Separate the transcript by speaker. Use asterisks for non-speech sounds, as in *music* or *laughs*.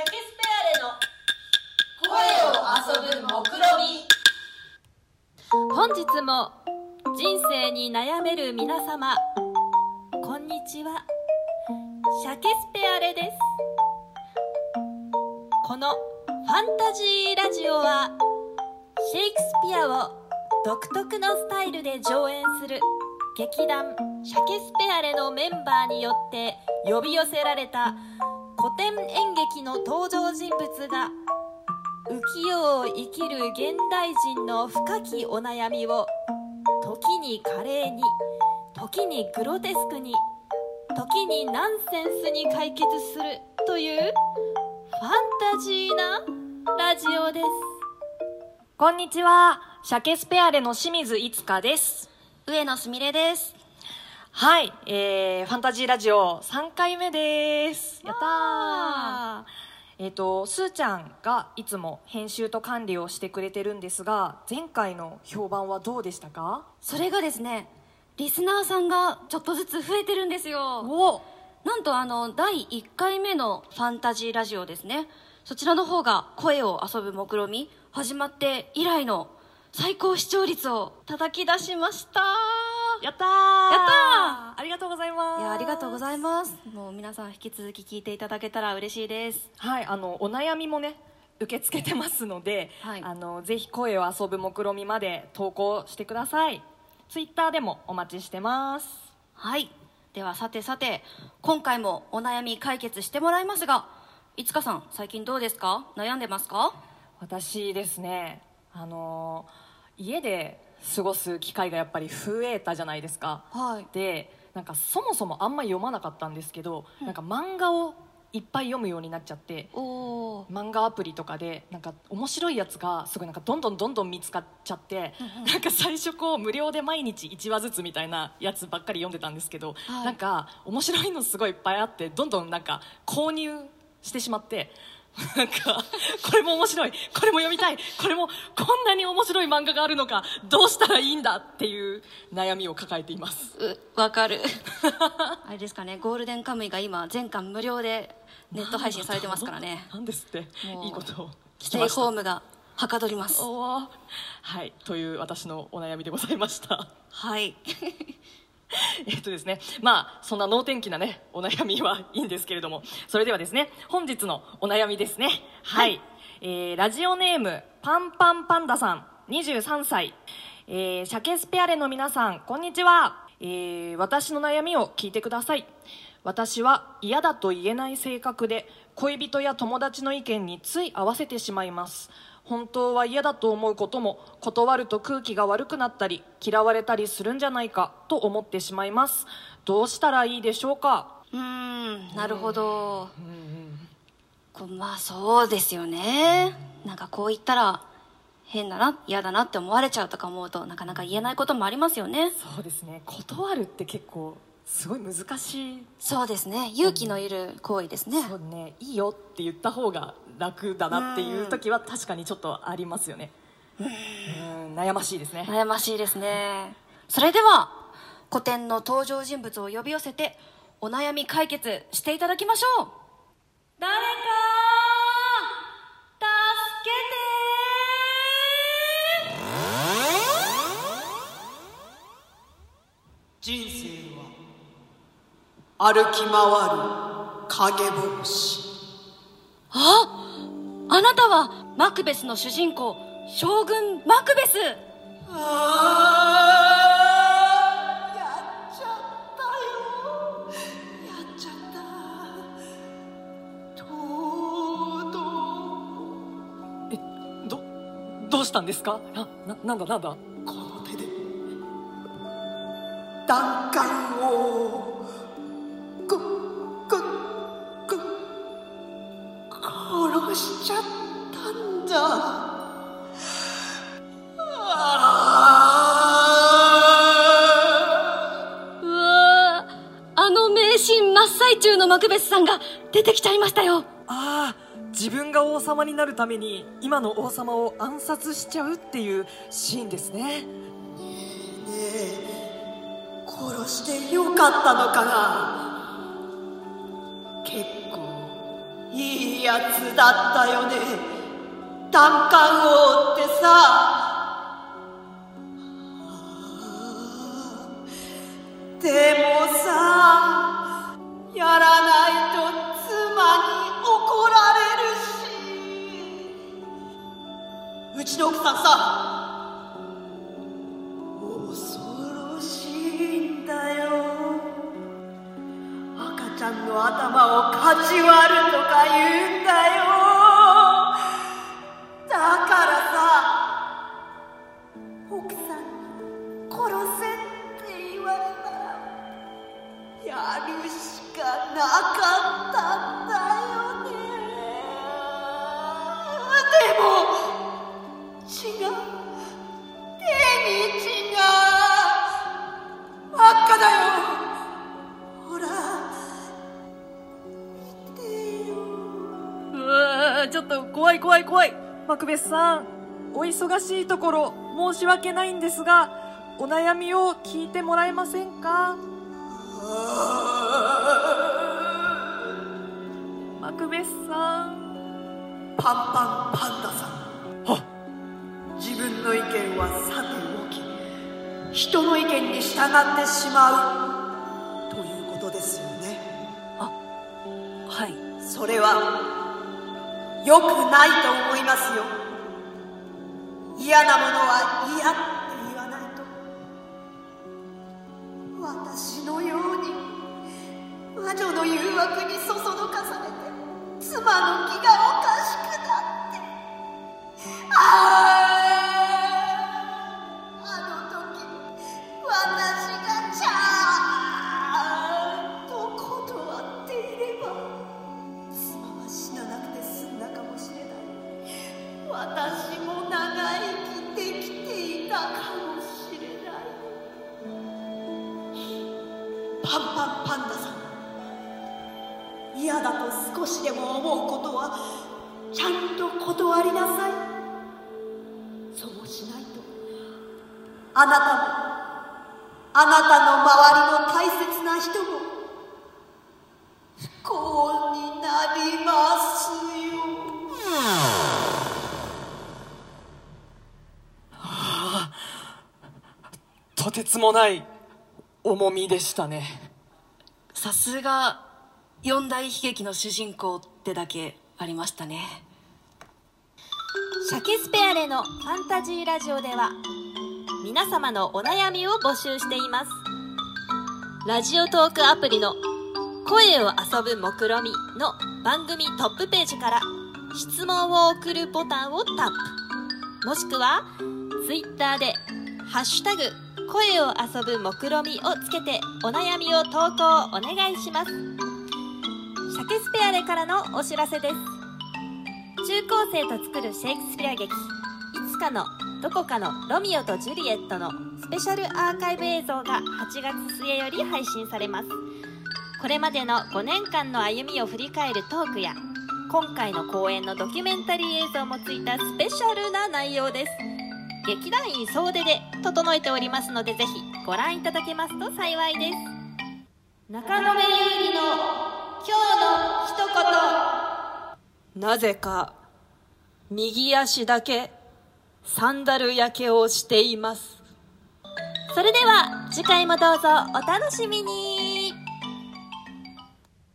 Speaker 1: シャケスペアレの声を遊ぶ目論み。
Speaker 2: 本日も人生に悩める皆様こんにちは。シャケスペアレです。このファンタジーラジオはシェイクスピアを独特のスタイルで上演する劇団シャケスペアレのメンバーによって呼び寄せられた古典演劇の登場人物が浮世を生きる現代人の深きお悩みを時に華麗に時にグロテスクに時にナンセンスに解決するというファンタジーなラジオです
Speaker 3: こんにちは。シャケスペアレの清水いつかです。
Speaker 2: 上野すみれです
Speaker 3: はい、えー、ファンタジーラジオ3回目です。やったー。えっ、と、すーちゃんがいつも編集と管理をしてくれてるんですが、前回の評判はどうでしたか？
Speaker 4: それがですねリスナーさんがちょっとずつ増えてるんですよ。
Speaker 3: お！
Speaker 4: なんとあの第1回目のファンタジーラジオですね。そちらの方が声を遊ぶ目論み始まって以来の最高視聴率を叩き出しました。
Speaker 3: やったー。
Speaker 4: や
Speaker 3: っがとうございます。
Speaker 4: もう皆さん引き続き聞いていただけたら嬉しいです。
Speaker 3: はい、あのお悩みもね受け付けてますので、
Speaker 4: はい。
Speaker 3: あのぜひ声を遊ぶ目論みまで投稿してください。ツイッターでもお待ちしてます。
Speaker 4: はい。ではさてさて今回もお悩み解決してもらいますがいつかさん最近どうですか？悩んでますか？
Speaker 3: 私ですね、あの家で過ごす機会がやっぱり増えたじゃないですか。
Speaker 4: はい。
Speaker 3: で、なんかそもそもあんま読まなかったんですけど、なんか漫画をいっぱい読むようになっちゃって。漫画アプリとかでなんか面白いやつがすごいなんかどんどんどんどん見つかっちゃって、なんか最初こう無料で毎日1話ずつみたいなやつばっかり読んでたんですけど、
Speaker 4: はい
Speaker 3: なんか面白いのすごいいっぱいあってどんどんなんか購入してしまって。なんかこれも面白い。これも読みたい。これもこんなに面白い漫画があるのか。どうしたらいいんだっていう悩みを抱えています。
Speaker 4: うわかる。*laughs* あれですかね。ゴールデンカムイが今全巻無料でネット配信されてますからね。
Speaker 3: なんですって。いいことを聞
Speaker 4: ステイ
Speaker 3: きました。
Speaker 4: ホームがはかどります。
Speaker 3: はい。という私のお悩みでございました。
Speaker 4: はい *laughs*
Speaker 3: えっとですねまあそんな能天気なねお悩みはいいんですけれどもそれではですね本日のお悩みですね。はい、えーラジオネームパンパンパンダさん23歳。えーシャケスペアレの皆さんこんにちは、えー私の悩みを聞いてください。私は嫌だと言えない性格で恋人や友達の意見につい合わせてしまいます本当は嫌だと思うことも断ると空気が悪くなったり嫌われたりするんじゃないかと思ってしまいます。どうしたらいいでしょうか？
Speaker 4: うーんなるほど。こまあそうですよね。なんかこう言ったら変だな嫌だなって思われちゃうとか思うとなかなか言えないこともありますよね。
Speaker 3: そうですね。断るって結構すごい難しい。
Speaker 4: そうですね。勇気のいる行為ですね。
Speaker 3: そうね。いいよって言った方が楽だなっていう時は確かにちょっとありますよね。うん悩ましいですね。
Speaker 4: 悩ましいですね。それでは古典の登場人物を呼び寄せてお悩み解決していただきましょう。誰か助
Speaker 5: 人生は歩き回る影星。
Speaker 4: ああなたはマクベスの主人公将軍マクベス。
Speaker 5: あーやっちゃったよ。やっちゃったとうとう
Speaker 3: どどうしたんですか？あななんだなんだ？
Speaker 5: この手で。弾丸殺しちゃったんだ。あ
Speaker 4: うわ。ーあの名シーン真っ最中のマクベスさんが出てきちゃいましたよ。
Speaker 3: ああ自分が王様になるために今の王様を暗殺しちゃうっていうシーンですね。
Speaker 5: ーねえ殺してよかったのかないいやつだったよね。単管王ってさ。でもさやらないと妻に怒られるし。うちの奥さんさをかち割るとか言うんだよ。だからさ奥さんに殺せって言われたらやるしかなかった。
Speaker 3: ちょっと怖い怖い怖い。マクベスさんお忙しいところ申し訳ないんですがお悩みを聞いてもらえませんか？マクベスさん。
Speaker 5: パンパンパンダさん。自分の意見はさておき人の意見に従ってしまう。ということですよね。
Speaker 4: はい。
Speaker 5: それは良くないと思いますよ。嫌なものは嫌って言わないと。私のように魔女の誘惑にそそのかさ私も長生きできていたかもしれない。パンパンパンダさん。嫌だと少しでも思うことは。ちゃんと断りなさい。そうしないと。あなたも。あなたの周りの大切な人も。不幸
Speaker 3: とてつもない重みでしたね。
Speaker 4: さすが四大悲劇の主人公ってだけありましたね。
Speaker 2: シャケスペアレのファンタジーラジオでは皆様のお悩みを募集しています。ラジオトークアプリの声を遊ぶ目論みの番組トップページから質問を送るボタンをタップ。もしくはツイッターでハッシュタグ声を遊ぶ目論みをつけてお悩みを投稿お願いします。シャケスペアレからのお知らせです。中高生と作るシェイクスピア劇。いつかのどこかのロミオとジュリエットのスペシャルアーカイブ映像が8月末より配信されます。これまでの5年間の歩みを振り返るトークや今回の公演のドキュメンタリー映像もついたスペシャルな内容です。劇団員総出で整えておりますのでぜひご覧いただけますと幸いです。中野目優里の今日の一言。
Speaker 3: なぜか右足だけサンダル焼けをしています。
Speaker 2: それでは次回もどうぞお楽しみに。